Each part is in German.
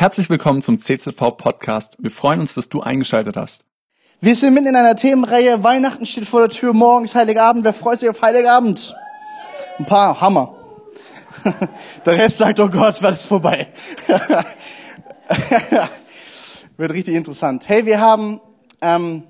Herzlich willkommen zum CZV Podcast. Wir freuen uns, dass du eingeschaltet hast. Wir sind mitten in einer Themenreihe. Weihnachten steht vor der Tür, morgens Heiligabend. Wer freut sich auf Heiligabend? Ein paar, Hammer. Der Rest sagt, oh Gott, was ist vorbei. Wird richtig interessant. Hey, wir haben ähm,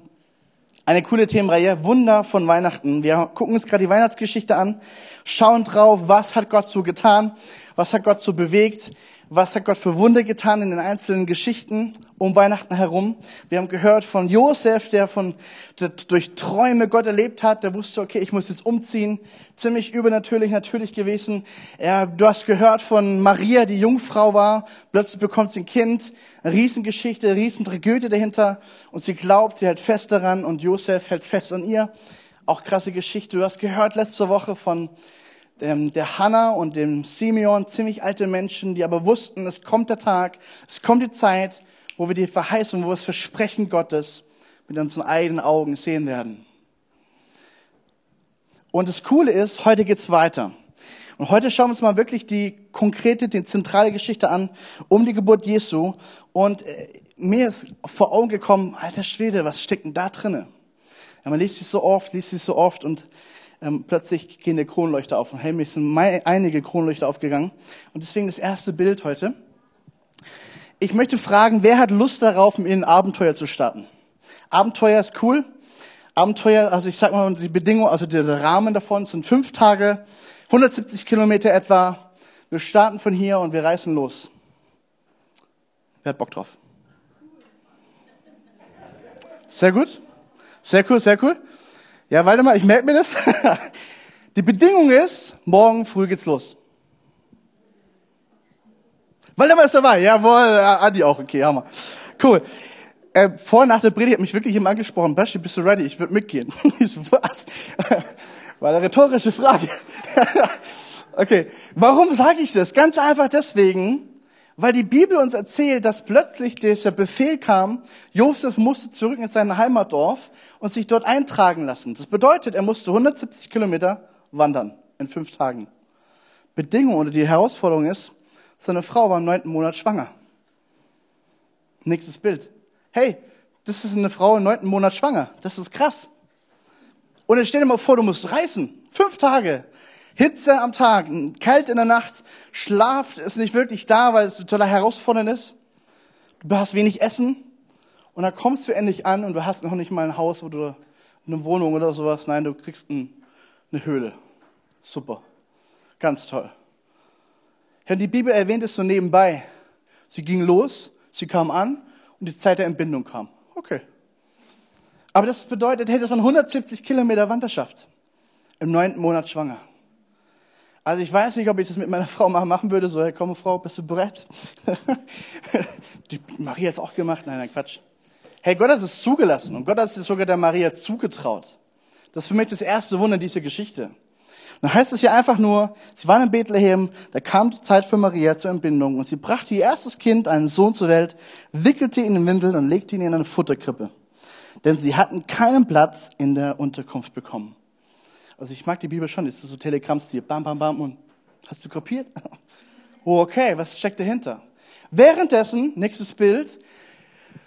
eine coole Themenreihe, Wunder von Weihnachten. Wir gucken uns gerade die Weihnachtsgeschichte an, schauen drauf, was hat Gott so getan, was hat Gott so bewegt, was hat Gott für Wunder getan in den einzelnen Geschichten um Weihnachten herum. Wir haben gehört von Josef, der von der durch Träume Gott erlebt hat, der wusste, okay, ich muss jetzt umziehen. Ziemlich übernatürlich natürlich gewesen. Er, du hast gehört von Maria, die Jungfrau war, plötzlich bekommt sie ein Kind. Eine Riesengeschichte, eine Riesentragödie dahinter. Und sie glaubt, sie hält fest daran und Josef hält fest an ihr. Auch krasse Geschichte. Du hast gehört letzte Woche von der Hannah und dem Simeon, ziemlich alte Menschen, die aber wussten, es kommt der Tag, es kommt die Zeit, wo wir die Verheißung, wo wir das Versprechen Gottes mit unseren eigenen Augen sehen werden. Und das Coole ist, heute geht's weiter. Und heute schauen wir uns mal wirklich die konkrete, die zentrale Geschichte an um die Geburt Jesu. Und äh, mir ist vor Augen gekommen, alter Schwede, was steckt denn da drinne? Ja, man liest sich so oft, liest sich so oft und ähm, plötzlich gehen der Kronleuchter auf. Und hey, mir sind einige Kronleuchter aufgegangen. Und deswegen das erste Bild heute. Ich möchte fragen, wer hat Lust darauf, mit ein Abenteuer zu starten? Abenteuer ist cool. Abenteuer, also ich sag mal, die Bedingungen, also der Rahmen davon sind fünf Tage, 170 Kilometer etwa. Wir starten von hier und wir reißen los. Wer hat Bock drauf? Sehr gut. Sehr cool, sehr cool. Ja, warte mal, ich merke mir das. Die Bedingung ist, morgen früh geht's los. Waldemar ist dabei. Jawohl, Adi auch. Okay, Hammer. Cool. Äh, vor nach der Predigt hat mich wirklich jemand angesprochen. Basti, bist du ready? Ich würde mitgehen. Ich so, was? War eine rhetorische Frage. okay. Warum sage ich das? Ganz einfach deswegen, weil die Bibel uns erzählt, dass plötzlich dieser Befehl kam, Josef musste zurück in sein Heimatdorf und sich dort eintragen lassen. Das bedeutet, er musste 170 Kilometer wandern in fünf Tagen. Bedingung oder die Herausforderung ist, seine Frau war im neunten Monat schwanger. Nächstes Bild. Hey, das ist eine Frau im neunten Monat schwanger. Das ist krass. Und jetzt stell dir mal vor, du musst reißen. Fünf Tage. Hitze am Tag, kalt in der Nacht, Schlaf ist nicht wirklich da, weil es total herausfordernd ist. Du hast wenig Essen und dann kommst du endlich an und du hast noch nicht mal ein Haus du eine Wohnung oder sowas. Nein, du kriegst ein, eine Höhle. Super. Ganz toll. Ja, die Bibel erwähnt es so nebenbei. Sie ging los, sie kam an und die Zeit der Entbindung kam. Okay. Aber das bedeutet, hey, das waren 170 Kilometer Wanderschaft. Im neunten Monat schwanger. Also ich weiß nicht, ob ich das mit meiner Frau mal machen würde. So, hey, komm, Frau, bist du bereit? Die Maria hat es auch gemacht. Nein, nein, Quatsch. Hey, Gott hat es zugelassen und Gott hat es sogar der Maria zugetraut. Das ist für mich das erste Wunder dieser Geschichte. Dann heißt es hier einfach nur, sie waren in Bethlehem, da kam die Zeit für Maria zur Entbindung und sie brachte ihr erstes Kind, einen Sohn zur Welt, wickelte ihn in Windeln und legte ihn in eine Futterkrippe. Denn sie hatten keinen Platz in der Unterkunft bekommen. Also ich mag die Bibel schon, ist so Telegrammstil. Bam, bam, bam und hast du kopiert? Oh, okay, was steckt dahinter? Währenddessen, nächstes Bild,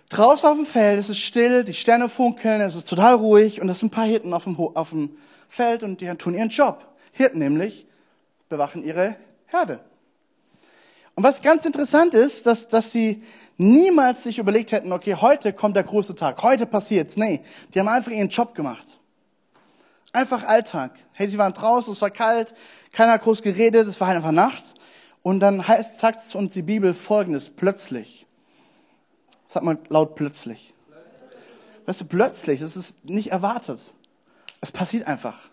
draußen auf dem Feld, es ist still, die Sterne funkeln, es ist total ruhig und es sind ein paar Hirten auf dem, auf dem Feld und die tun ihren Job. Hirten nämlich bewachen ihre Herde. Und was ganz interessant ist, dass, dass sie niemals sich überlegt hätten, okay, heute kommt der große Tag, heute passiert's. Nee, die haben einfach ihren Job gemacht. Einfach Alltag. Hey, sie waren draußen, es war kalt, keiner groß geredet, es war halt einfach Nacht. Und dann heißt, sagt uns die Bibel folgendes, plötzlich. Sag mal laut plötzlich. Weißt du, plötzlich, das ist nicht erwartet. Es passiert einfach.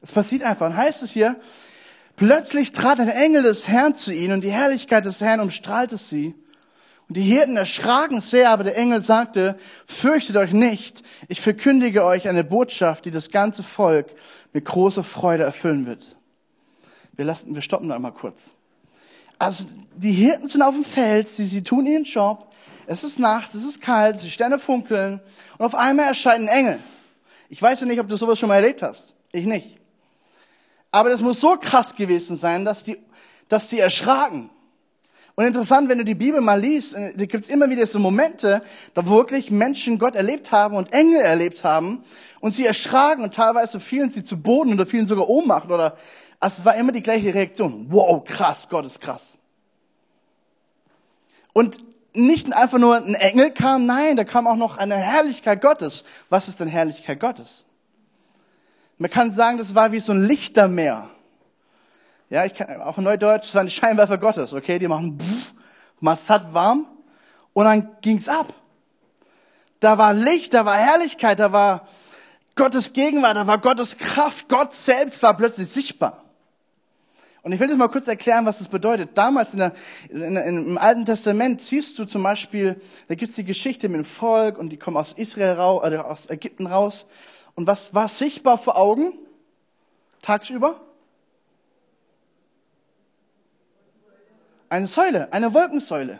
Es passiert einfach. Und heißt es hier, plötzlich trat ein Engel des Herrn zu ihnen und die Herrlichkeit des Herrn umstrahlte sie. Und die Hirten erschraken sehr, aber der Engel sagte, fürchtet euch nicht, ich verkündige euch eine Botschaft, die das ganze Volk mit großer Freude erfüllen wird. Wir lassen, wir stoppen da mal kurz. Also, die Hirten sind auf dem Feld, sie, sie tun ihren Job, es ist Nacht, es ist kalt, die Sterne funkeln und auf einmal erscheint ein Engel. Ich weiß ja nicht, ob du sowas schon mal erlebt hast. Ich nicht. Aber das muss so krass gewesen sein, dass die, dass die erschraken. Und interessant, wenn du die Bibel mal liest, äh, da gibt es immer wieder so Momente, da wirklich Menschen Gott erlebt haben und Engel erlebt haben und sie erschraken und teilweise fielen sie zu Boden oder fielen sogar Ohnmacht oder also es war immer die gleiche Reaktion. Wow, krass, Gott ist krass. Und nicht einfach nur ein Engel kam, nein, da kam auch noch eine Herrlichkeit Gottes. Was ist denn Herrlichkeit Gottes? Man kann sagen, das war wie so ein Lichtermeer. Ja, ich kann, auch in Neudeutsch, das waren die Scheinwerfer Gottes, okay? Die machen pff, mal satt warm und dann ging's ab. Da war Licht, da war Herrlichkeit, da war Gottes Gegenwart, da war Gottes Kraft. Gott selbst war plötzlich sichtbar. Und ich will das mal kurz erklären, was das bedeutet. Damals in der, in, im Alten Testament siehst du zum Beispiel, da gibt's die Geschichte mit dem Volk und die kommen aus Israel raus, äh, aus Ägypten raus. Und was war sichtbar vor Augen? Tagsüber? Eine Säule, eine Wolkensäule.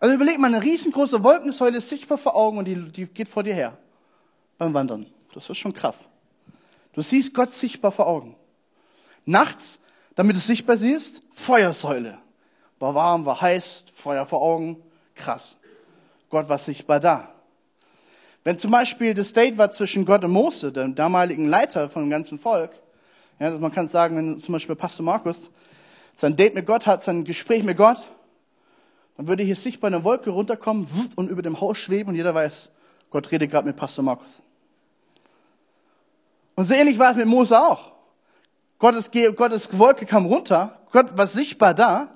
Also überleg mal, eine riesengroße Wolkensäule ist sichtbar vor Augen und die, die geht vor dir her beim Wandern. Das ist schon krass. Du siehst Gott sichtbar vor Augen. Nachts, damit du es sichtbar siehst, Feuersäule. War warm, war heiß, Feuer vor Augen, krass. Gott war sichtbar da. Wenn zum Beispiel das Date war zwischen Gott und Mose, dem damaligen Leiter von dem ganzen Volk, ja, man kann sagen, wenn zum Beispiel Pastor Markus sein Date mit Gott hat, sein Gespräch mit Gott, dann würde hier sichtbar eine Wolke runterkommen und über dem Haus schweben und jeder weiß, Gott redet gerade mit Pastor Markus. Und so ähnlich war es mit Mose auch. Gottes, Gottes Wolke kam runter, Gott war sichtbar da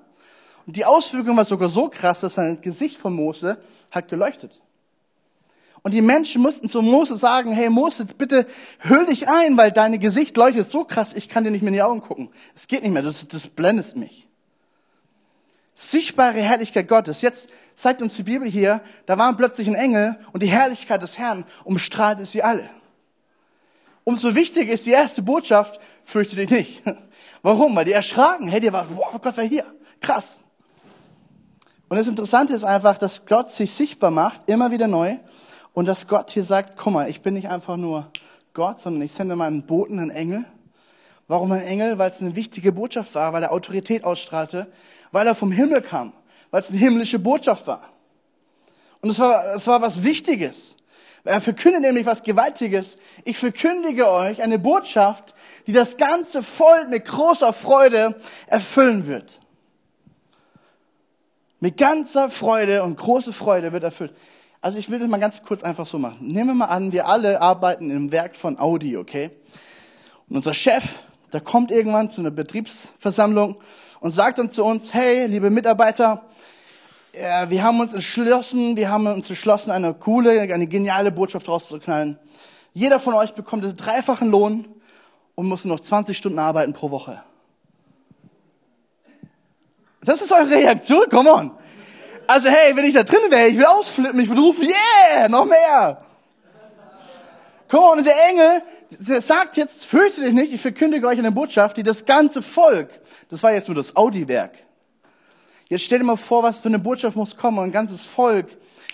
und die Auswirkung war sogar so krass, dass sein Gesicht von Mose hat geleuchtet. Und die Menschen mussten zu Mose sagen, hey Mose, bitte hüll dich ein, weil dein Gesicht leuchtet so krass, ich kann dir nicht mehr in die Augen gucken. Es geht nicht mehr, das, das blendet mich. Sichtbare Herrlichkeit Gottes. Jetzt zeigt uns die Bibel hier, da waren plötzlich ein Engel und die Herrlichkeit des Herrn umstrahlte sie alle. Umso wichtiger ist die erste Botschaft, fürchte dich nicht. Warum? Weil die erschraken. Hey, die war, wow, Gott war hier. Krass. Und das Interessante ist einfach, dass Gott sich sichtbar macht, immer wieder neu. Und dass Gott hier sagt, guck mal, ich bin nicht einfach nur Gott, sondern ich sende meinen Boten, einen Engel. Warum ein Engel? Weil es eine wichtige Botschaft war, weil er Autorität ausstrahlte, weil er vom Himmel kam, weil es eine himmlische Botschaft war. Und es war, es war was Wichtiges. Er verkündet nämlich was Gewaltiges. Ich verkündige euch eine Botschaft, die das ganze Volk mit großer Freude erfüllen wird. Mit ganzer Freude und große Freude wird erfüllt. Also ich will das mal ganz kurz einfach so machen. Nehmen wir mal an, wir alle arbeiten im Werk von Audi, okay? Und unser Chef, der kommt irgendwann zu einer Betriebsversammlung und sagt dann zu uns, hey, liebe Mitarbeiter, wir haben uns entschlossen, wir haben uns entschlossen, eine coole, eine geniale Botschaft rauszuknallen. Jeder von euch bekommt einen dreifachen Lohn und muss noch 20 Stunden arbeiten pro Woche. Das ist eure Reaktion? Come on. Also hey, wenn ich da drin wäre, ich will ausflippen, ich würde rufen, yeah, noch mehr. Komm on, und der Engel, der sagt jetzt, fürchte dich nicht, ich verkündige euch eine Botschaft, die das ganze Volk, das war jetzt nur das Audi-Werk. Jetzt stell dir mal vor, was für eine Botschaft muss kommen, um ein ganzes Volk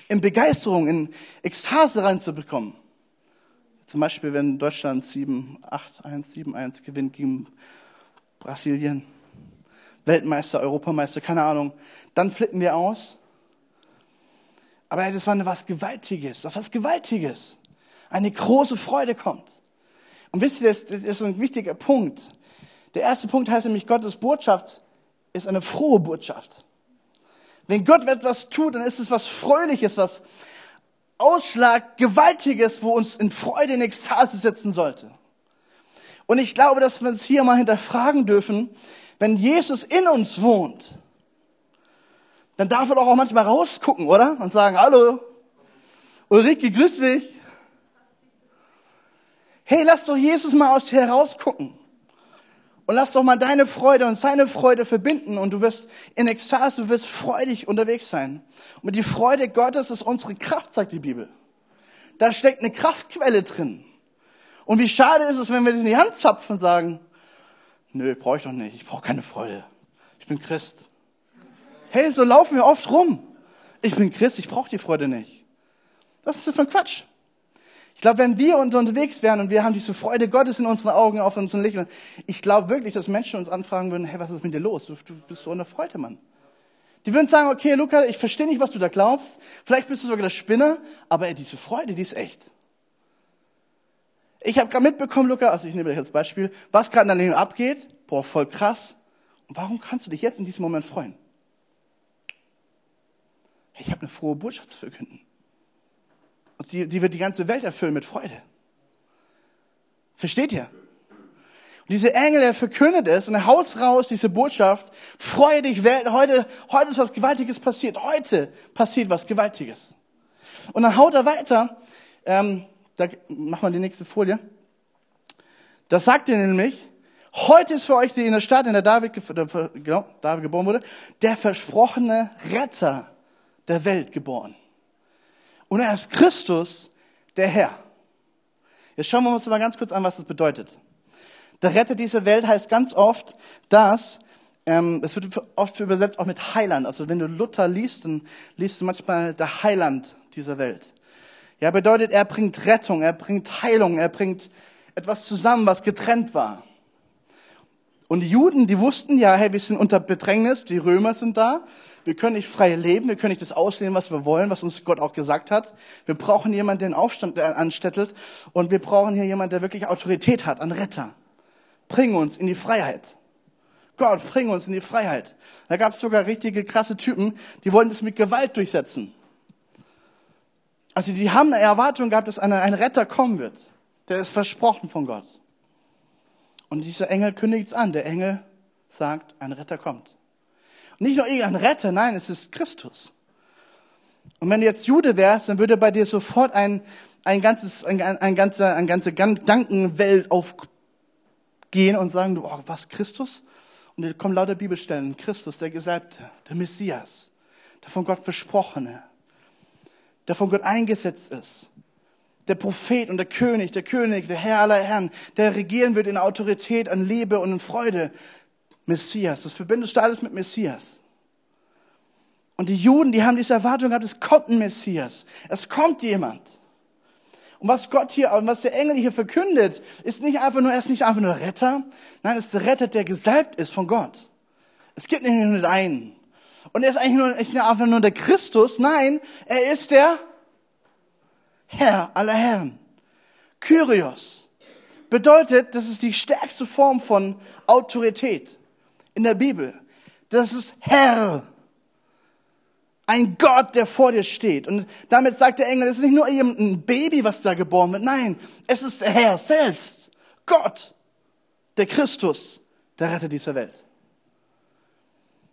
in Begeisterung, in Ekstase reinzubekommen. Zum Beispiel, wenn Deutschland 7, 8, 1, 7, 1 gewinnt gegen Brasilien, Weltmeister, Europameister, keine Ahnung, dann flippen wir aus. Aber das war was Gewaltiges, das was Gewaltiges. Eine große Freude kommt. Und wisst ihr, das, ist ein wichtiger Punkt. Der erste Punkt heißt nämlich, Gottes Botschaft ist eine frohe Botschaft. Wenn Gott etwas tut, dann ist es was Fröhliches, was Ausschlag, Gewaltiges, wo uns in Freude, in Ekstase setzen sollte. Und ich glaube, dass wir uns hier mal hinterfragen dürfen, wenn Jesus in uns wohnt, dann darf er doch auch manchmal rausgucken, oder? Und sagen, hallo, Ulrike, grüß dich. Hey, lass doch Jesus mal aus dir herausgucken. Und lass doch mal deine Freude und seine Freude verbinden und du wirst in Ekstase, du wirst freudig unterwegs sein. Und die Freude Gottes ist unsere Kraft, sagt die Bibel. Da steckt eine Kraftquelle drin. Und wie schade ist es, wenn wir das in die Hand zapfen und sagen, nö, brauche ich doch nicht, ich brauche keine Freude. Ich bin Christ. Hey, so laufen wir oft rum. Ich bin Christ, ich brauche die Freude nicht. Was ist das für ein Quatsch? Ich glaube, wenn wir unterwegs wären und wir haben diese Freude Gottes in unseren Augen, auf unseren Lichtern, ich glaube wirklich, dass Menschen uns anfragen würden, hey, was ist mit dir los? Du, du bist so eine Freude, Mann. Die würden sagen, okay, Luca, ich verstehe nicht, was du da glaubst. Vielleicht bist du sogar der Spinner, aber ey, diese Freude, die ist echt. Ich habe gerade mitbekommen, Luca, also ich nehme dich als Beispiel, was gerade in deinem Leben abgeht. Boah, voll krass. Und warum kannst du dich jetzt in diesem Moment freuen? Ich habe eine frohe Botschaft zu verkünden. Und die, die wird die ganze Welt erfüllen mit Freude. Versteht ihr? Und diese Engel, er verkündet es und er haut raus, diese Botschaft, freue dich, heute, heute ist was Gewaltiges passiert, heute passiert was Gewaltiges. Und dann haut er weiter, ähm, da machen wir die nächste Folie. Das sagt er nämlich, heute ist für euch die in der Stadt, in der David, genau, David geboren wurde, der versprochene Retter der Welt geboren. Und er ist Christus, der Herr. Jetzt schauen wir uns mal ganz kurz an, was das bedeutet. Der Retter dieser Welt heißt ganz oft, dass, ähm, es wird oft übersetzt auch mit Heiland. Also wenn du Luther liest, dann liest du manchmal der Heiland dieser Welt. Ja, bedeutet, er bringt Rettung, er bringt Heilung, er bringt etwas zusammen, was getrennt war. Und die Juden, die wussten ja, hey, wir sind unter Bedrängnis, die Römer sind da, wir können nicht frei leben, wir können nicht das ausleben, was wir wollen, was uns Gott auch gesagt hat. Wir brauchen jemanden, der den Aufstand anstettelt und wir brauchen hier jemanden, der wirklich Autorität hat, einen Retter. Bring uns in die Freiheit. Gott, bring uns in die Freiheit. Da gab es sogar richtige krasse Typen, die wollten das mit Gewalt durchsetzen. Also die haben eine Erwartung gehabt, dass ein Retter kommen wird. Der ist versprochen von Gott. Und dieser Engel kündigt es an. Der Engel sagt, ein Retter kommt. Und nicht nur irgendein Retter, nein, es ist Christus. Und wenn du jetzt Jude wärst, dann würde bei dir sofort ein, ein ganzes, ein, ein ganzer, ein ganze Gedankenwelt aufgehen und sagen, oh, was, Christus? Und da kommen lauter Bibelstellen. Christus, der Gesalbte, der Messias, der von Gott Versprochene, der von Gott eingesetzt ist der Prophet und der König, der König, der Herr aller Herren, der regieren wird in Autorität, an Liebe und in Freude. Messias, das verbindest du alles mit Messias. Und die Juden, die haben diese Erwartung gehabt, es kommt ein Messias, es kommt jemand. Und was Gott hier, und was der Engel hier verkündet, ist nicht einfach nur, er ist nicht einfach nur Retter, nein, es ist der Retter, der gesalbt ist von Gott. Es gibt nicht nur einen. Und er ist eigentlich nur, nicht einfach nur der Christus, nein, er ist der Herr aller Herren. Kyrios bedeutet, das ist die stärkste Form von Autorität in der Bibel. Das ist Herr. Ein Gott, der vor dir steht. Und damit sagt der Engel, es ist nicht nur ein Baby, was da geboren wird. Nein, es ist der Herr selbst. Gott, der Christus, der Retter dieser Welt.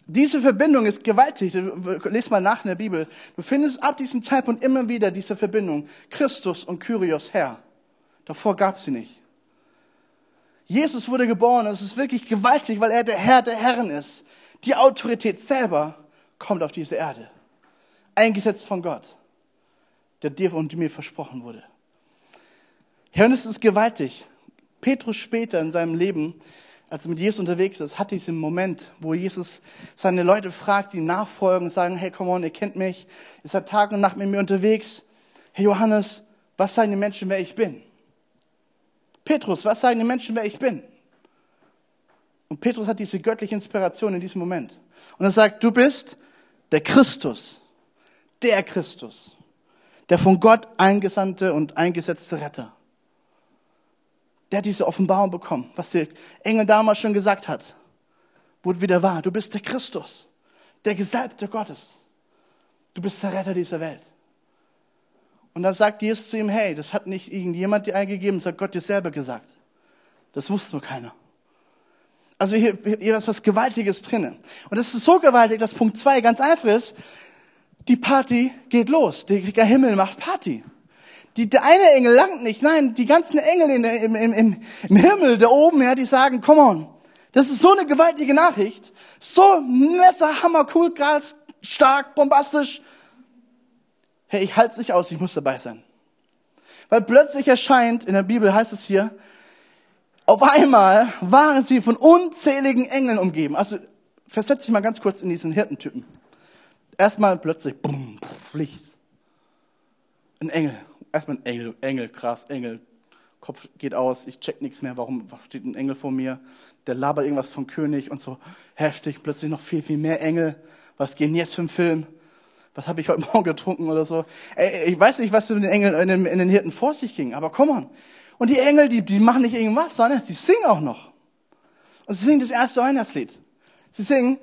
Diese Verbindung ist gewaltig. Lies mal nach in der Bibel. Du findest ab diesem Zeitpunkt immer wieder diese Verbindung. Christus und Kyrios Herr. Davor gab sie nicht. Jesus wurde geboren. Es ist wirklich gewaltig, weil er der Herr der Herren ist. Die Autorität selber kommt auf diese Erde. Eingesetzt von Gott, der dir und mir versprochen wurde. Herr, und es ist gewaltig. Petrus später in seinem Leben als er mit Jesus unterwegs ist, hat diesen Moment, wo Jesus seine Leute fragt, die nachfolgen und sagen, hey, come on, ihr kennt mich, ihr seid Tag und Nacht mit mir unterwegs. Hey Johannes, was sagen die Menschen, wer ich bin? Petrus, was sagen die Menschen, wer ich bin? Und Petrus hat diese göttliche Inspiration in diesem Moment. Und er sagt, du bist der Christus, der Christus, der von Gott eingesandte und eingesetzte Retter der hat diese Offenbarung bekommen, was der Engel damals schon gesagt hat, wurde wieder wahr. Du bist der Christus, der Gesalbte Gottes. Du bist der Retter dieser Welt. Und dann sagt Jesus zu ihm, hey, das hat nicht irgendjemand dir eingegeben, das hat Gott dir selber gesagt. Das wusste nur keiner. Also hier, hier ist was Gewaltiges drinne. Und das ist so gewaltig, dass Punkt zwei ganz einfach ist. Die Party geht los. Der Himmel macht Party. Die, der eine Engel langt nicht, nein, die ganzen Engel in im, im, im Himmel, da oben, ja, die sagen, come on, das ist so eine gewaltige Nachricht, so messer, hammer, cool, krass, stark, bombastisch. Hey, ich halte es nicht aus, ich muss dabei sein. Weil plötzlich erscheint, in der Bibel heißt es hier, auf einmal waren sie von unzähligen Engeln umgeben. Also versetz dich mal ganz kurz in diesen Hirtentypen. Erstmal plötzlich, bumm, Licht. Ein Engel erstmal ein Engel, Engel, krass, Engel. Kopf geht aus, ich check nichts mehr, warum steht ein Engel vor mir? Der labert irgendwas vom König und so heftig, plötzlich noch viel, viel mehr Engel. Was geht denn jetzt für ein Film? Was habe ich heute Morgen getrunken oder so? Ey, ich weiß nicht, was in den Engeln, in den, in den Hirten vor sich ging, aber komm on. Und die Engel, die, die machen nicht irgendwas, sondern die singen auch noch. Und sie singen das erste Weihnachtslied. Sie singen,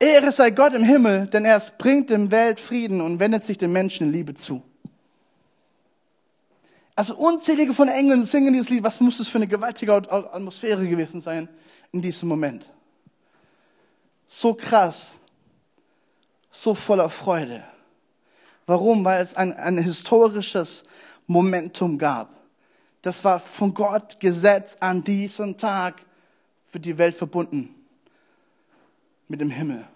Ehre sei Gott im Himmel, denn er bringt dem Welt Frieden und wendet sich den Menschen in Liebe zu. Also unzählige von Engeln singen dieses Lied. Was muss das für eine gewaltige Atmosphäre gewesen sein in diesem Moment? So krass, so voller Freude. Warum? Weil es ein, ein historisches Momentum gab. Das war von Gott gesetzt an diesem Tag für die Welt verbunden mit dem Himmel.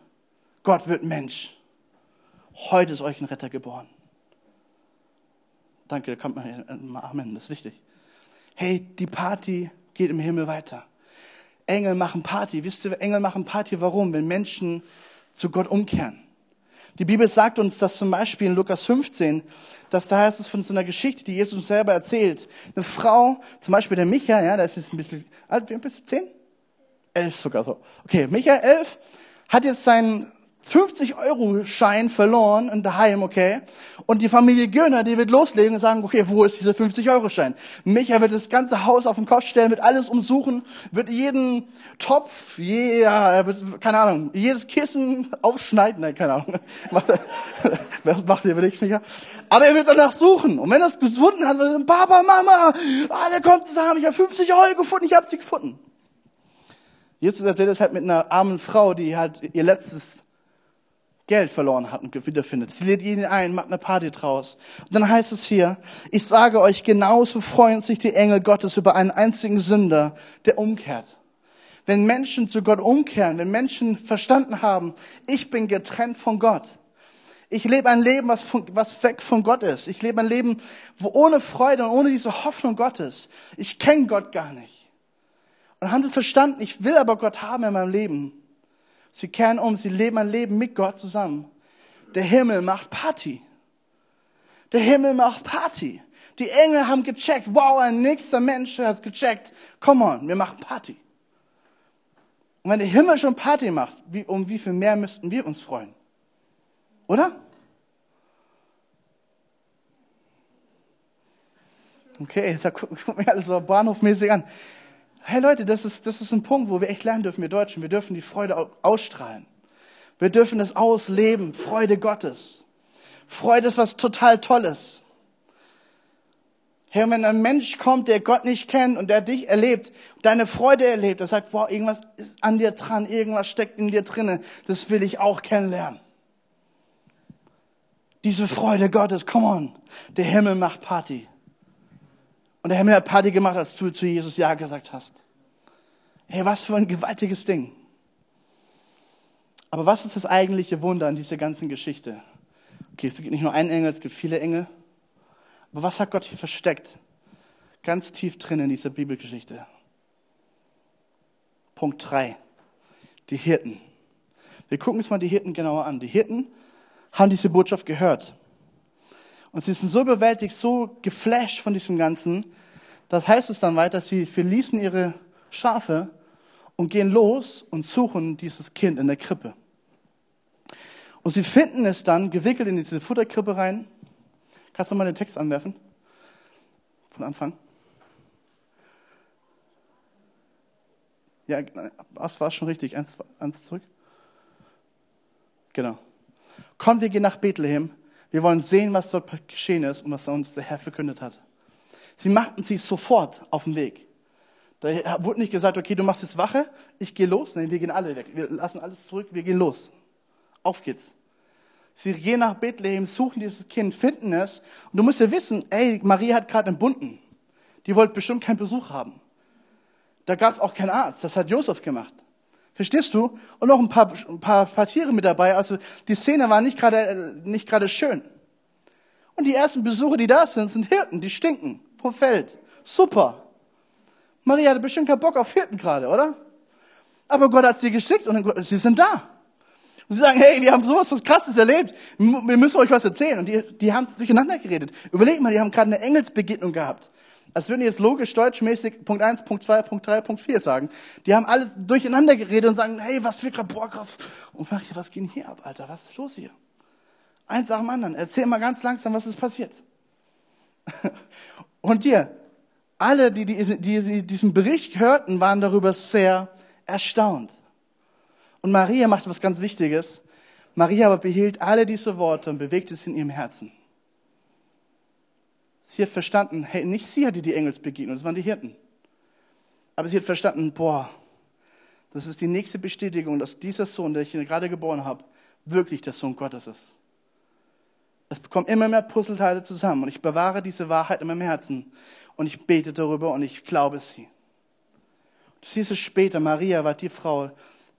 Gott wird Mensch. Heute ist euch ein Retter geboren. Danke, da kommt man Amen, das ist wichtig. Hey, die Party geht im Himmel weiter. Engel machen Party. Wisst ihr, Engel machen Party, warum? Wenn Menschen zu Gott umkehren. Die Bibel sagt uns das zum Beispiel in Lukas 15, dass da heißt es von so einer Geschichte, die Jesus selber erzählt. Eine Frau, zum Beispiel der Micha, ja, der ist jetzt ein bisschen alt, wie bist du? Zehn? Elf sogar so. Okay, Micha, elf, hat jetzt seinen 50-Euro-Schein verloren in daheim, okay? Und die Familie Göner, die wird loslegen und sagen, okay, wo ist dieser 50-Euro-Schein? Micha wird das ganze Haus auf den Kopf stellen, wird alles umsuchen, wird jeden Topf, yeah, wird, keine Ahnung, jedes Kissen aufschneiden, nein, keine Ahnung. Was macht ihr wirklich, Micha? Aber er wird danach suchen. Und wenn er es gefunden hat, wird er Papa, Mama, alle kommt zusammen, ich habe 50 Euro gefunden, ich habe sie gefunden. Jesus erzählt es halt mit einer armen Frau, die halt ihr letztes Geld verloren hat und wiederfindet. Sie lädt ihn ein, macht eine Party draus. Und dann heißt es hier, ich sage euch, genauso freuen sich die Engel Gottes über einen einzigen Sünder, der umkehrt. Wenn Menschen zu Gott umkehren, wenn Menschen verstanden haben, ich bin getrennt von Gott. Ich lebe ein Leben, was, von, was weg von Gott ist. Ich lebe ein Leben, wo ohne Freude und ohne diese Hoffnung Gottes. Ich kenne Gott gar nicht und haben das verstanden, ich will aber Gott haben in meinem Leben. Sie kehren um, sie leben ein Leben mit Gott zusammen. Der Himmel macht Party. Der Himmel macht Party. Die Engel haben gecheckt, wow, ein nächster Mensch hat gecheckt, come on, wir machen Party. Und wenn der Himmel schon Party macht, wie, um wie viel mehr müssten wir uns freuen? Oder? Okay, jetzt guckt mir alles so bahnhofmäßig an. Hey Leute, das ist, das ist ein Punkt, wo wir echt lernen dürfen, wir Deutschen. Wir dürfen die Freude ausstrahlen. Wir dürfen es ausleben. Freude Gottes. Freude ist was total Tolles. Hey, wenn ein Mensch kommt, der Gott nicht kennt und der dich erlebt, deine Freude erlebt, der sagt, wow, irgendwas ist an dir dran, irgendwas steckt in dir drinnen, das will ich auch kennenlernen. Diese Freude Gottes, come on. Der Himmel macht Party. Und der Himmel hat Party gemacht, als du zu Jesus Ja gesagt hast. Hey, was für ein gewaltiges Ding. Aber was ist das eigentliche Wunder an dieser ganzen Geschichte? Okay, es gibt nicht nur einen Engel, es gibt viele Engel. Aber was hat Gott hier versteckt? Ganz tief drin in dieser Bibelgeschichte. Punkt drei: Die Hirten. Wir gucken uns mal die Hirten genauer an. Die Hirten haben diese Botschaft gehört. Und sie sind so überwältigt, so geflasht von diesem Ganzen. Das heißt es dann weiter, sie verließen ihre Schafe und gehen los und suchen dieses Kind in der Krippe. Und sie finden es dann gewickelt in diese Futterkrippe rein. Kannst du mal den Text anwerfen? Von Anfang. Ja, das war schon richtig. Eins, eins zurück. Genau. Kommt, wir gehen nach Bethlehem. Wir wollen sehen, was dort geschehen ist und was uns der Herr verkündet hat. Sie machten sich sofort auf den Weg. Da wurde nicht gesagt, okay, du machst jetzt Wache, ich gehe los. Nein, wir gehen alle weg. Wir lassen alles zurück, wir gehen los. Auf geht's. Sie gehen nach Bethlehem, suchen dieses Kind, finden es. Und du musst ja wissen, ey, Maria hat gerade einen Bunden. Die wollte bestimmt keinen Besuch haben. Da gab es auch keinen Arzt. Das hat Josef gemacht. Verstehst du? Und noch ein paar, ein paar, paar Tiere mit dabei. Also die Szene war nicht gerade nicht gerade schön. Und die ersten Besucher, die da sind, sind Hirten, die stinken vom Feld. Super. Maria hatte bestimmt keinen Bock auf Hirten gerade, oder? Aber Gott hat sie geschickt und sie sind da. Und sie sagen, hey, wir haben sowas was Krasses erlebt. Wir müssen euch was erzählen. Und die, die haben durcheinander geredet. Überleg mal, die haben gerade eine Engelsbegegnung gehabt. Als würden die jetzt logisch, deutschmäßig Punkt 1, Punkt 2, Punkt 3, Punkt 4 sagen. Die haben alle durcheinander geredet und sagen, hey, was boah, grad, und was geht hier ab, Alter, was ist los hier? Eins nach dem anderen. Erzähl mal ganz langsam, was ist passiert. Und dir, alle, die, die, die diesen Bericht hörten, waren darüber sehr erstaunt. Und Maria machte was ganz Wichtiges. Maria aber behielt alle diese Worte und bewegte es in ihrem Herzen. Sie hat verstanden, hey, nicht sie hatte die Engelsbegegnung, das waren die Hirten. Aber sie hat verstanden, boah, das ist die nächste Bestätigung, dass dieser Sohn, den ich gerade geboren habe, wirklich der Sohn Gottes ist. Es bekommen immer mehr Puzzleteile zusammen und ich bewahre diese Wahrheit in meinem Herzen und ich bete darüber und ich glaube sie. Du siehst es später, Maria war die Frau,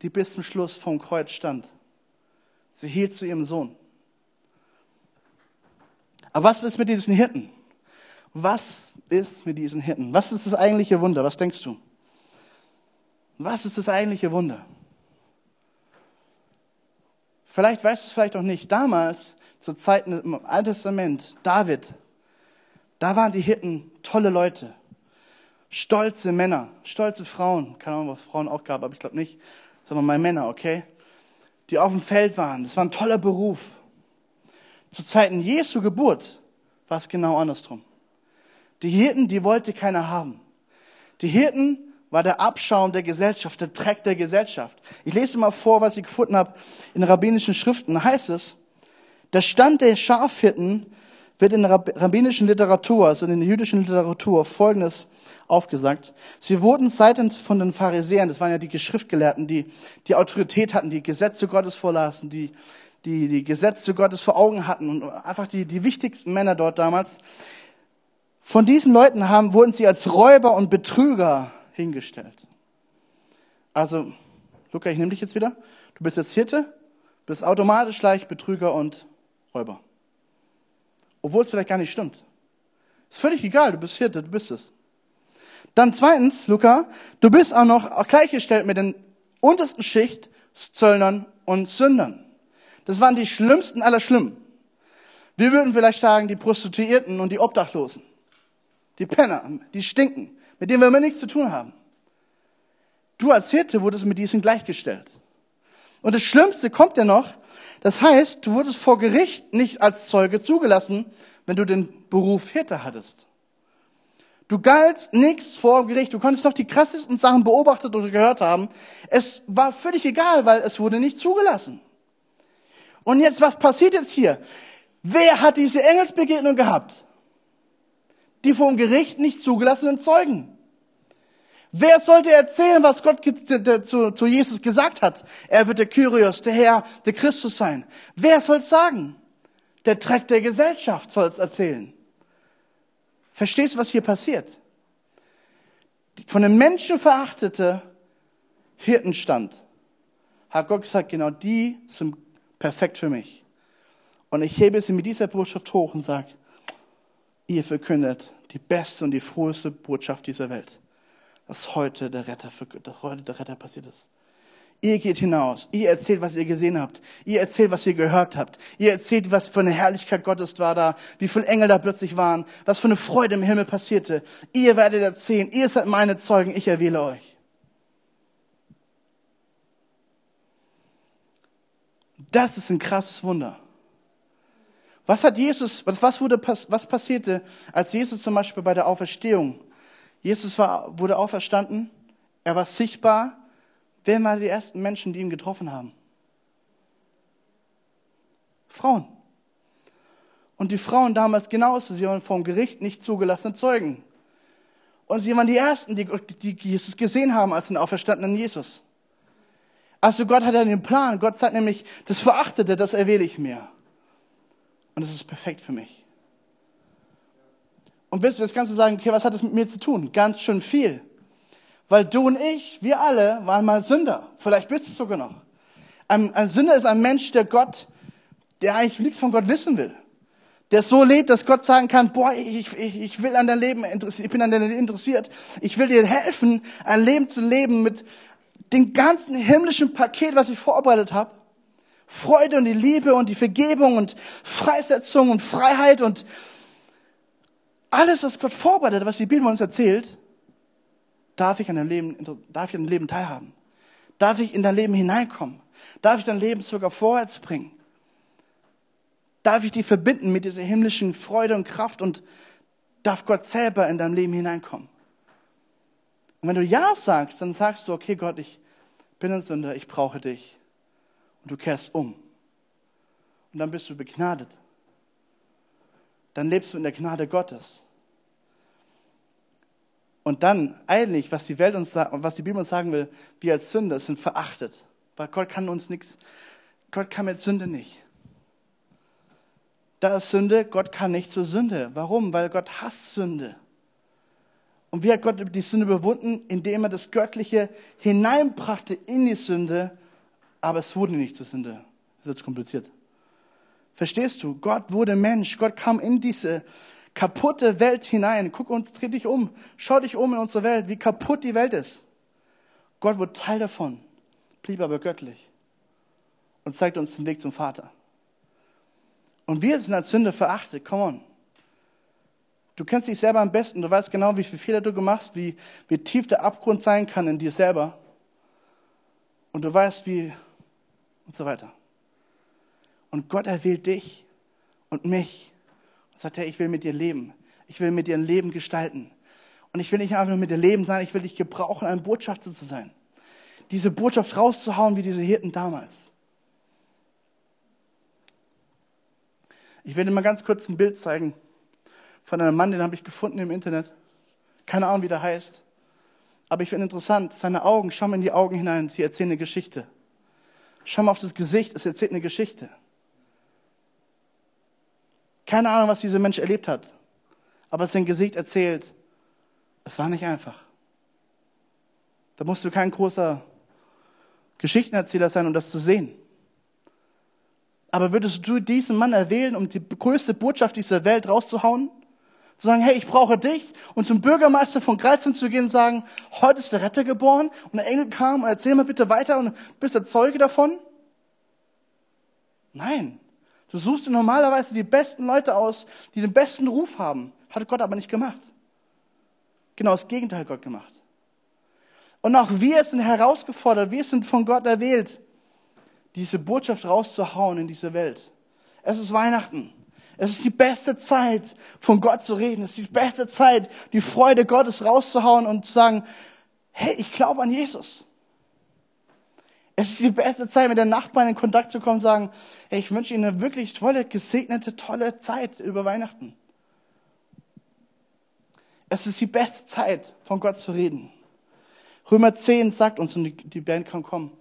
die bis zum Schluss vom Kreuz stand. Sie hielt zu ihrem Sohn. Aber was ist mit diesen Hirten? Was ist mit diesen Hirten? Was ist das eigentliche Wunder? Was denkst du? Was ist das eigentliche Wunder? Vielleicht weißt du es vielleicht auch nicht. Damals, zur Zeit im Alten Testament, David, da waren die Hirten tolle Leute. Stolze Männer, stolze Frauen. Keine Ahnung, was Frauen auch gab, aber ich glaube nicht. Sagen wir mal Männer, okay? Die auf dem Feld waren. Das war ein toller Beruf. Zu Zeiten Jesu Geburt war es genau andersrum. Die Hirten, die wollte keiner haben. Die Hirten war der Abschaum der Gesellschaft, der Dreck der Gesellschaft. Ich lese mal vor, was ich gefunden habe in rabbinischen Schriften. Da heißt es, der Stand der Schafhirten wird in rabbinischen Literatur, also in der jüdischen Literatur, Folgendes aufgesagt. Sie wurden seitens von den Pharisäern, das waren ja die Schriftgelehrten, die die Autorität hatten, die Gesetze Gottes vorlasen, die die, die Gesetze Gottes vor Augen hatten und einfach die, die wichtigsten Männer dort damals, von diesen Leuten haben, wurden sie als Räuber und Betrüger hingestellt. Also, Luca, ich nehme dich jetzt wieder. Du bist jetzt Hirte, bist automatisch gleich Betrüger und Räuber. Obwohl es vielleicht gar nicht stimmt. Ist völlig egal, du bist Hirte, du bist es. Dann zweitens, Luca, du bist auch noch gleichgestellt mit den untersten Schicht Zöllnern und Sündern. Das waren die schlimmsten aller Schlimmen. Wir würden vielleicht sagen, die Prostituierten und die Obdachlosen die Penner, die stinken, mit denen wir immer nichts zu tun haben. Du als Hirte wurdest mit diesen gleichgestellt. Und das Schlimmste kommt ja noch, das heißt, du wurdest vor Gericht nicht als Zeuge zugelassen, wenn du den Beruf Hirte hattest. Du galtst nichts vor Gericht. Du konntest noch die krassesten Sachen beobachtet oder gehört haben. Es war völlig egal, weil es wurde nicht zugelassen. Und jetzt, was passiert jetzt hier? Wer hat diese Engelsbegegnung gehabt? Die vom Gericht nicht zugelassenen Zeugen. Wer sollte erzählen, was Gott zu, Jesus gesagt hat? Er wird der Kyrios, der Herr, der Christus sein. Wer soll es sagen? Der Dreck der Gesellschaft soll es erzählen. Verstehst du, was hier passiert? Von den Menschen verachtete Hirtenstand hat Gott gesagt, genau die sind perfekt für mich. Und ich hebe sie mit dieser Botschaft hoch und sage, ihr verkündet die beste und die froheste Botschaft dieser Welt, dass heute der Retter, dass heute der Retter passiert ist. Ihr geht hinaus, ihr erzählt, was ihr gesehen habt, ihr erzählt, was ihr gehört habt, ihr erzählt, was für eine Herrlichkeit Gottes war da, wie viele Engel da plötzlich waren, was für eine Freude im Himmel passierte. Ihr werdet erzählen, ihr seid meine Zeugen, ich erwähle euch. Das ist ein krasses Wunder. Was hat Jesus, was, wurde, was passierte, als Jesus zum Beispiel bei der Auferstehung? Jesus war, wurde auferstanden, er war sichtbar. Wer waren die ersten Menschen, die ihn getroffen haben? Frauen. Und die Frauen damals genauso, sie waren vom Gericht nicht zugelassene Zeugen. Und sie waren die Ersten, die, die Jesus gesehen haben als den auferstandenen Jesus. Also Gott hat den Plan. Gott sagt nämlich, das Verachtete, das erwähle ich mir. Und es ist perfekt für mich. Und wirst du das Ganze sagen, okay, was hat das mit mir zu tun? Ganz schön viel. Weil du und ich, wir alle waren mal Sünder. Vielleicht bist du es sogar noch. Ein, ein Sünder ist ein Mensch, der Gott, der eigentlich nichts von Gott wissen will. Der so lebt, dass Gott sagen kann, boah, ich, ich, ich will an dein Leben ich bin an dein Leben interessiert. Ich will dir helfen, ein Leben zu leben mit dem ganzen himmlischen Paket, was ich vorbereitet habe. Freude und die Liebe und die Vergebung und Freisetzung und Freiheit und alles, was Gott vorbereitet, was die Bibel uns erzählt, darf ich an deinem Leben, darf ich an deinem Leben teilhaben. Darf ich in dein Leben hineinkommen? Darf ich dein Leben sogar vorwärts bringen? Darf ich dich verbinden mit dieser himmlischen Freude und Kraft und darf Gott selber in dein Leben hineinkommen? Und wenn du Ja sagst, dann sagst du, okay Gott, ich bin ein Sünder, ich brauche dich. Und du kehrst um. Und dann bist du begnadet. Dann lebst du in der Gnade Gottes. Und dann, eigentlich, was die Welt uns was die Bibel uns sagen will, wir als Sünder sind verachtet. Weil Gott kann uns nichts, Gott kann mit Sünde nicht. Da ist Sünde, Gott kann nicht zur Sünde. Warum? Weil Gott hasst Sünde. Und wie hat Gott die Sünde überwunden? Indem er das Göttliche hineinbrachte in die Sünde, aber es wurde nicht zur Sünde. Das ist jetzt kompliziert. Verstehst du? Gott wurde Mensch. Gott kam in diese kaputte Welt hinein. Guck uns, dreh dich um. Schau dich um in unsere Welt, wie kaputt die Welt ist. Gott wurde Teil davon, blieb aber göttlich und zeigte uns den Weg zum Vater. Und wir sind als Sünde verachtet. Come on. Du kennst dich selber am besten. Du weißt genau, wie viele Fehler du gemacht hast, wie, wie tief der Abgrund sein kann in dir selber. Und du weißt, wie und so weiter. Und Gott erwählt dich und mich und sagt, hey, ich will mit dir leben. Ich will mit dir ein Leben gestalten. Und ich will nicht einfach nur mit dir leben sein, ich will dich gebrauchen, ein Botschafter zu sein. Diese Botschaft rauszuhauen wie diese Hirten damals. Ich dir mal ganz kurz ein Bild zeigen von einem Mann, den habe ich gefunden im Internet. Keine Ahnung, wie der heißt. Aber ich finde interessant, seine Augen, schau mal in die Augen hinein, sie erzählen eine Geschichte. Schau mal auf das Gesicht, es erzählt eine Geschichte. Keine Ahnung, was dieser Mensch erlebt hat. Aber sein Gesicht erzählt, es war nicht einfach. Da musst du kein großer Geschichtenerzähler sein, um das zu sehen. Aber würdest du diesen Mann erwählen, um die größte Botschaft dieser Welt rauszuhauen? Zu sagen, hey, ich brauche dich. Und zum Bürgermeister von Greizheim zu gehen und sagen, heute ist der Retter geboren. Und der Engel kam und erzähl mal bitte weiter und bist der Zeuge davon? Nein. Du suchst dir normalerweise die besten Leute aus, die den besten Ruf haben. Hat Gott aber nicht gemacht. Genau das Gegenteil hat Gott gemacht. Und auch wir sind herausgefordert, wir sind von Gott erwählt, diese Botschaft rauszuhauen in diese Welt. Es ist Weihnachten. Es ist die beste Zeit, von Gott zu reden. Es ist die beste Zeit, die Freude Gottes rauszuhauen und zu sagen, hey, ich glaube an Jesus. Es ist die beste Zeit, mit den Nachbarn in Kontakt zu kommen und sagen, hey, ich wünsche Ihnen eine wirklich tolle, gesegnete, tolle Zeit über Weihnachten. Es ist die beste Zeit, von Gott zu reden. Römer 10 sagt uns, und die Band kann kommen,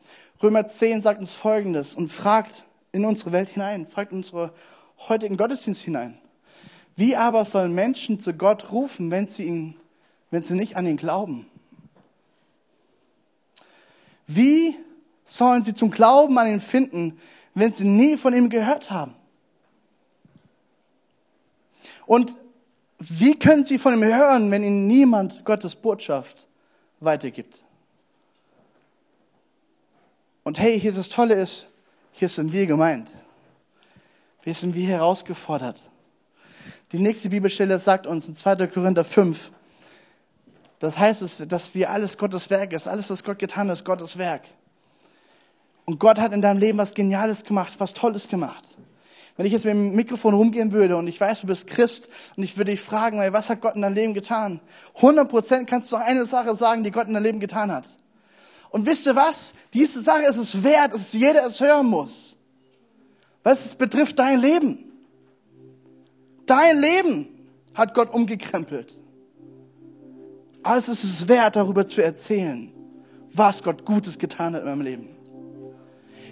Römer 10 sagt uns Folgendes und fragt in unsere Welt hinein, fragt unsere heutigen Gottesdienst hinein. Wie aber sollen Menschen zu Gott rufen, wenn sie, ihn, wenn sie nicht an ihn glauben? Wie sollen sie zum Glauben an ihn finden, wenn sie nie von ihm gehört haben? Und wie können sie von ihm hören, wenn ihnen niemand Gottes Botschaft weitergibt? Und hey, hier das Tolle ist, hier sind wir gemeint. Wir sind wie herausgefordert. Die nächste Bibelstelle sagt uns in 2. Korinther 5, das heißt es, dass wir alles Gottes Werk ist, alles, was Gott getan hat, ist Gottes Werk. Und Gott hat in deinem Leben was Geniales gemacht, was Tolles gemacht. Wenn ich jetzt mit dem Mikrofon rumgehen würde und ich weiß, du bist Christ und ich würde dich fragen, was hat Gott in deinem Leben getan? 100 Prozent kannst du eine Sache sagen, die Gott in deinem Leben getan hat. Und wisst ihr was? Diese Sache ist es wert, dass jeder es hören muss. Was es betrifft dein Leben. Dein Leben hat Gott umgekrempelt. Also es ist wert, darüber zu erzählen, was Gott Gutes getan hat in meinem Leben.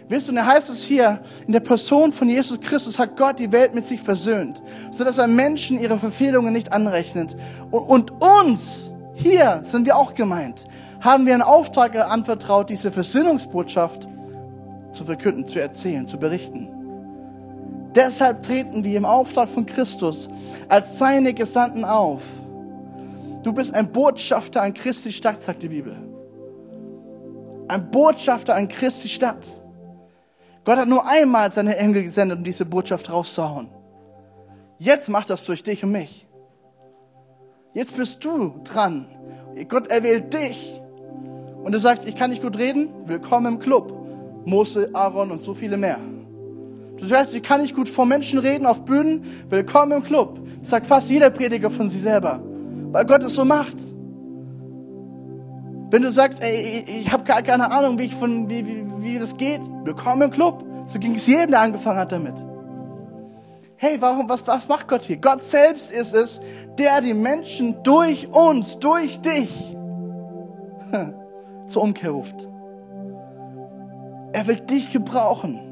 Wisst du, da heißt es hier, in der Person von Jesus Christus hat Gott die Welt mit sich versöhnt, sodass er Menschen ihre Verfehlungen nicht anrechnet. Und, und uns, hier sind wir auch gemeint, haben wir einen Auftrag anvertraut, diese Versöhnungsbotschaft zu verkünden, zu erzählen, zu berichten. Deshalb treten wir im Auftrag von Christus als seine Gesandten auf. Du bist ein Botschafter an Christi Stadt, sagt die Bibel. Ein Botschafter an Christi Stadt. Gott hat nur einmal seine Engel gesendet, um diese Botschaft rauszuhauen. Jetzt macht das durch dich und mich. Jetzt bist du dran. Gott erwählt dich. Und du sagst, ich kann nicht gut reden? Willkommen im Club. Mose, Aaron und so viele mehr. Du sagst, ich kann nicht gut vor Menschen reden auf Bühnen? Willkommen im Club. Das sagt fast jeder Prediger von sich selber. Weil Gott es so macht. Wenn du sagst, ey, ich habe gar keine Ahnung, wie, ich von, wie, wie, wie das geht, willkommen im Club. So ging es jedem, der angefangen hat damit. Hey, warum, was, was macht Gott hier? Gott selbst ist es, der die Menschen durch uns, durch dich zur Umkehr ruft. Er will dich gebrauchen.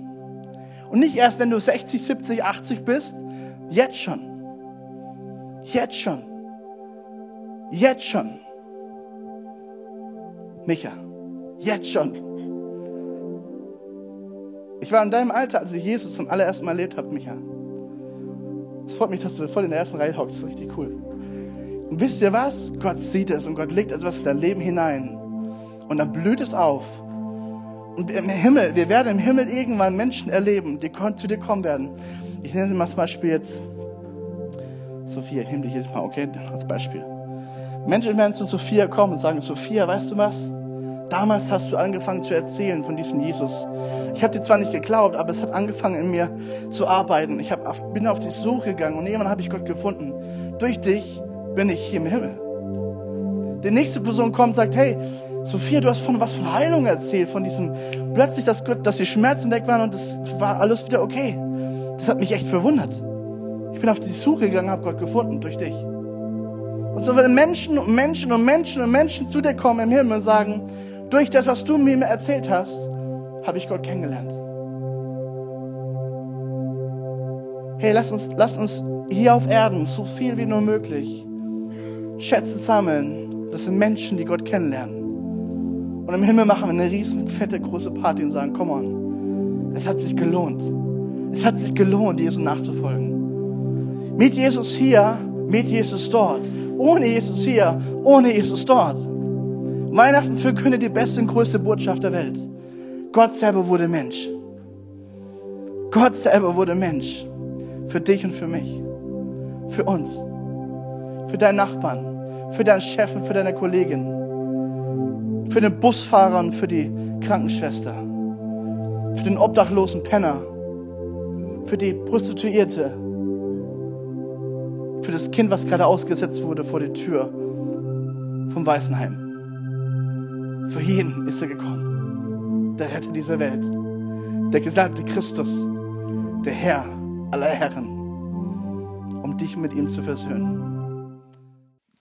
Und nicht erst, wenn du 60, 70, 80 bist, jetzt schon. Jetzt schon. Jetzt schon. Micha, jetzt schon. Ich war in deinem Alter, als ich Jesus zum allerersten Mal erlebt habe, Micha. Es freut mich, dass du voll in der ersten Reihe hockst. Das ist richtig cool. Und wisst ihr was? Gott sieht es und Gott legt etwas in dein Leben hinein. Und dann blüht es auf. Und im Himmel, wir werden im Himmel irgendwann Menschen erleben, die zu dir kommen werden. Ich nenne sie mal zum Beispiel jetzt Sophia, ich nehme dich jetzt mal, okay, als Beispiel. Menschen werden zu Sophia kommen und sagen, Sophia, weißt du was? Damals hast du angefangen zu erzählen von diesem Jesus. Ich habe dir zwar nicht geglaubt, aber es hat angefangen in mir zu arbeiten. Ich hab, bin auf die Suche gegangen und irgendwann habe ich Gott gefunden. Durch dich bin ich hier im Himmel. Die nächste Person kommt und sagt, hey, Sophia, du hast von was von Heilung erzählt, von diesem plötzlich, dass, Gott, dass die Schmerzen weg waren und es war alles wieder okay. Das hat mich echt verwundert. Ich bin auf die Suche gegangen, habe Gott gefunden durch dich. Und so werden Menschen und Menschen und Menschen und Menschen zu dir kommen im Himmel und sagen, durch das, was du mir erzählt hast, habe ich Gott kennengelernt. Hey, lass uns, lass uns hier auf Erden so viel wie nur möglich Schätze sammeln. Das sind Menschen, die Gott kennenlernen. Und im Himmel machen wir eine riesen, fette, große Party und sagen, komm on, es hat sich gelohnt. Es hat sich gelohnt, Jesus nachzufolgen. Mit Jesus hier, mit Jesus dort. Ohne Jesus hier, ohne Jesus dort. Weihnachten verkündet die beste und größte Botschaft der Welt. Gott selber wurde Mensch. Gott selber wurde Mensch. Für dich und für mich. Für uns. Für deinen Nachbarn. Für deinen Chef und für deine Kollegin. Für den Busfahrer und für die Krankenschwester. Für den obdachlosen Penner. Für die Prostituierte. Für das Kind, was gerade ausgesetzt wurde vor die Tür vom Weißenheim. Für jeden ist er gekommen. Der Retter dieser Welt. Der gesalbte Christus. Der Herr aller Herren. Um dich mit ihm zu versöhnen.